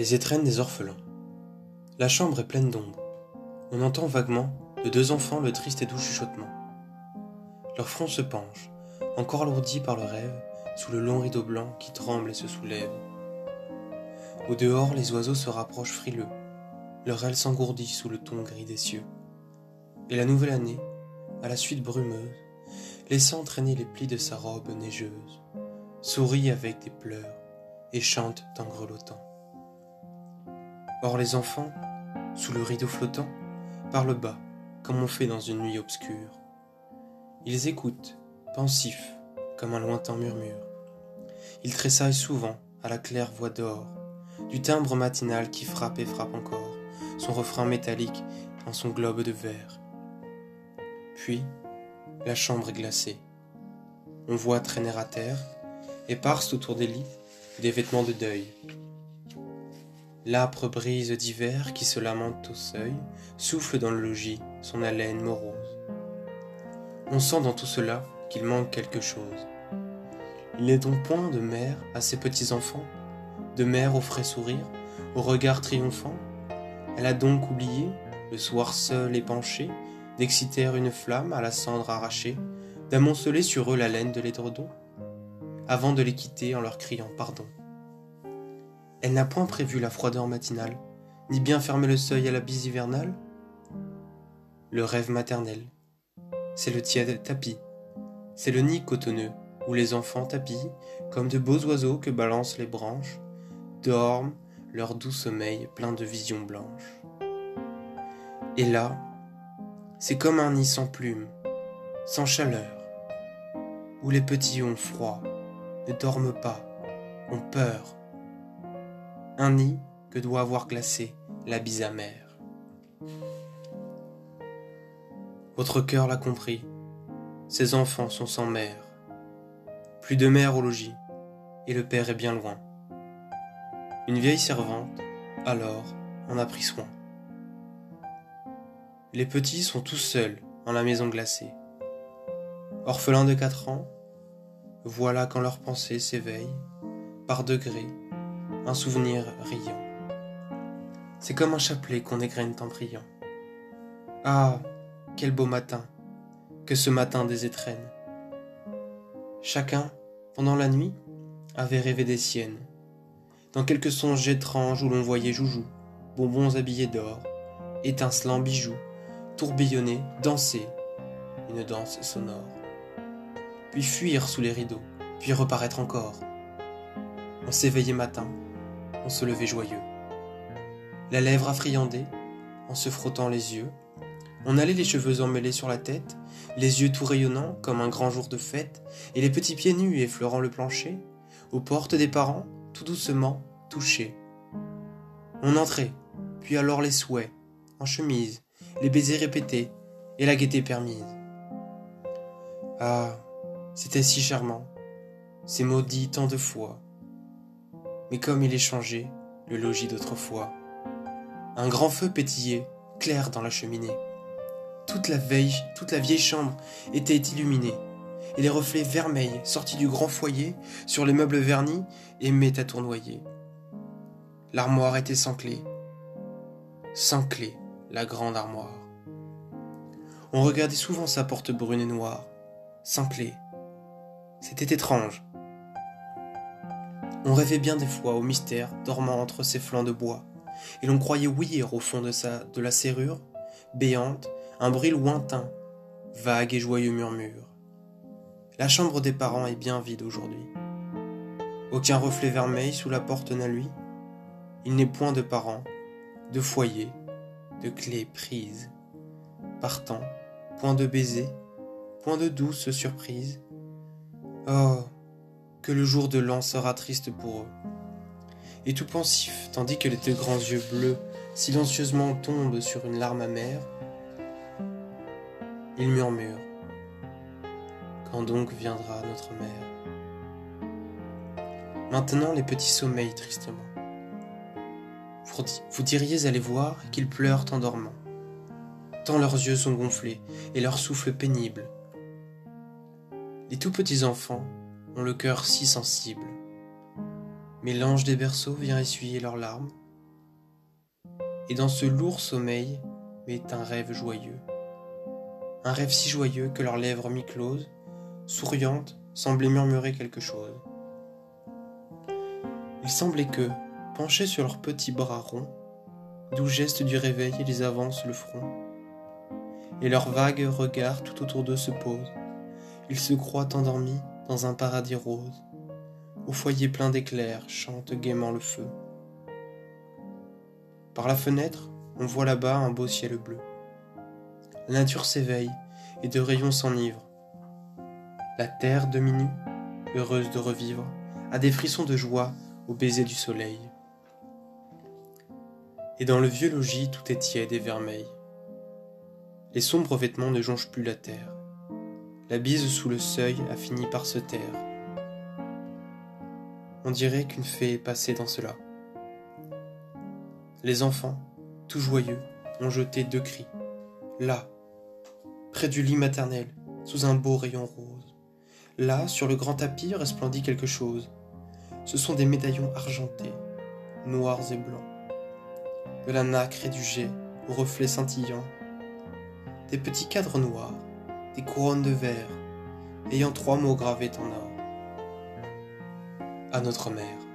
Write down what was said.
Les étrennes des orphelins. La chambre est pleine d'ombre. On entend vaguement de deux enfants le triste et doux chuchotement. Leur front se penche, encore alourdi par le rêve, sous le long rideau blanc qui tremble et se soulève. Au dehors, les oiseaux se rapprochent frileux, leur aile s'engourdit sous le ton gris des cieux. Et la nouvelle année, à la suite brumeuse, laissant traîner les plis de sa robe neigeuse, sourit avec des pleurs et chante en grelottant. Or les enfants, sous le rideau flottant, parlent bas, comme on fait dans une nuit obscure. Ils écoutent, pensifs, comme un lointain murmure. Ils tressaillent souvent à la claire voix d'or, du timbre matinal qui frappe et frappe encore, son refrain métallique dans son globe de verre. Puis, la chambre est glacée. On voit traîner à terre, éparses autour des lits, des vêtements de deuil, L'âpre brise d'hiver qui se lamente au seuil souffle dans le logis son haleine morose. On sent dans tout cela qu'il manque quelque chose. Il n'est donc point de mère à ses petits-enfants, de mère au frais sourire, au regard triomphant. Elle a donc oublié, le soir seul et penché, d'exciter une flamme à la cendre arrachée, d'amonceler sur eux la laine de l'édredon, avant de les quitter en leur criant pardon. Elle n'a point prévu la froideur matinale, ni bien fermé le seuil à la bise hivernale. Le rêve maternel, c'est le tiède tapis, c'est le nid cotonneux où les enfants tapis, comme de beaux oiseaux que balancent les branches, dorment leur doux sommeil plein de visions blanches. Et là, c'est comme un nid sans plumes, sans chaleur, où les petits ont froid, ne dorment pas, ont peur, un nid que doit avoir glacé la bise amère. Votre cœur l'a compris, ces enfants sont sans mère. Plus de mère au logis, et le père est bien loin. Une vieille servante, alors, en a pris soin. Les petits sont tous seuls en la maison glacée. Orphelins de quatre ans, voilà quand leur pensée s'éveille, par degrés, un souvenir riant. C'est comme un chapelet qu'on égrène en priant. Ah, quel beau matin, que ce matin des étrennes. Chacun, pendant la nuit, avait rêvé des siennes. Dans quelques songes étranges où l'on voyait Joujou, bonbons habillés d'or, étincelants bijoux, tourbillonner, danser, une danse sonore. Puis fuir sous les rideaux, puis reparaître encore. On s'éveillait matin, on se levait joyeux. La lèvre affriandée, en se frottant les yeux, on allait les cheveux emmêlés sur la tête, les yeux tout rayonnants comme un grand jour de fête, et les petits pieds nus effleurant le plancher, aux portes des parents, tout doucement, touchés. On entrait, puis alors les souhaits, en chemise, les baisers répétés, et la gaieté permise. Ah, c'était si charmant, ces maudits tant de fois, mais comme il est changé, le logis d'autrefois. Un grand feu pétillait, clair dans la cheminée. Toute la veille, toute la vieille chambre était illuminée, et les reflets vermeils sortis du grand foyer sur les meubles vernis aimaient à tournoyer. L'armoire était sans clé, sans clé, la grande armoire. On regardait souvent sa porte brune et noire, sans clé. C'était étrange, on rêvait bien des fois au mystère dormant entre ses flancs de bois, et l'on croyait ouïr au fond de, la serrure, béante, un bruit lointain, vague et joyeux murmure. La chambre des parents est bien vide aujourd'hui. Aucun reflet vermeil sous la porte n'a lui. Il n'est point de parents, de foyer, de clés prises. Partant, point de baiser, point de douce surprise. Oh, que le jour de l'an sera triste pour eux. Et tout pensif, tandis que les deux grands yeux bleus silencieusement tombent sur une larme amère, il murmure Quand donc viendra notre mère? Maintenant les petits sommeillent tristement. Vous diriez aller voir qu'ils pleurent en dormant, tant leurs yeux sont gonflés et leur souffle pénible. Les tout petits enfants ont le cœur si sensible. Mais l'ange des berceaux vient essuyer leurs larmes, et dans ce lourd sommeil met un rêve joyeux. Un rêve si joyeux que leurs lèvres mi-closes, souriantes, semblaient murmurer quelque chose. Il semblait que, penchés sur leurs petits bras ronds, doux gestes du réveil, ils avancent le front. Et leurs vagues regards tout autour d'eux se posent. Ils se croient endormis dans un paradis rose. Au foyer plein d'éclairs chante gaiement le feu. Par la fenêtre, on voit là-bas un beau ciel bleu. La nature s'éveille et de rayons s'enivre. La terre nue, heureuse de revivre, a des frissons de joie au baiser du soleil. Et dans le vieux logis, tout est tiède et vermeil. Les sombres vêtements ne jonchent plus la terre. La bise sous le seuil a fini par se taire. On dirait qu'une fée est passée dans cela. Les enfants, tout joyeux, ont jeté deux cris. Là, près du lit maternel, sous un beau rayon rose. Là, sur le grand tapis, resplendit quelque chose. Ce sont des médaillons argentés, noirs et blancs. De la nacre et du jet, aux reflets scintillants. Des petits cadres noirs, des couronnes de verre, ayant trois mots gravés en or. À notre mère.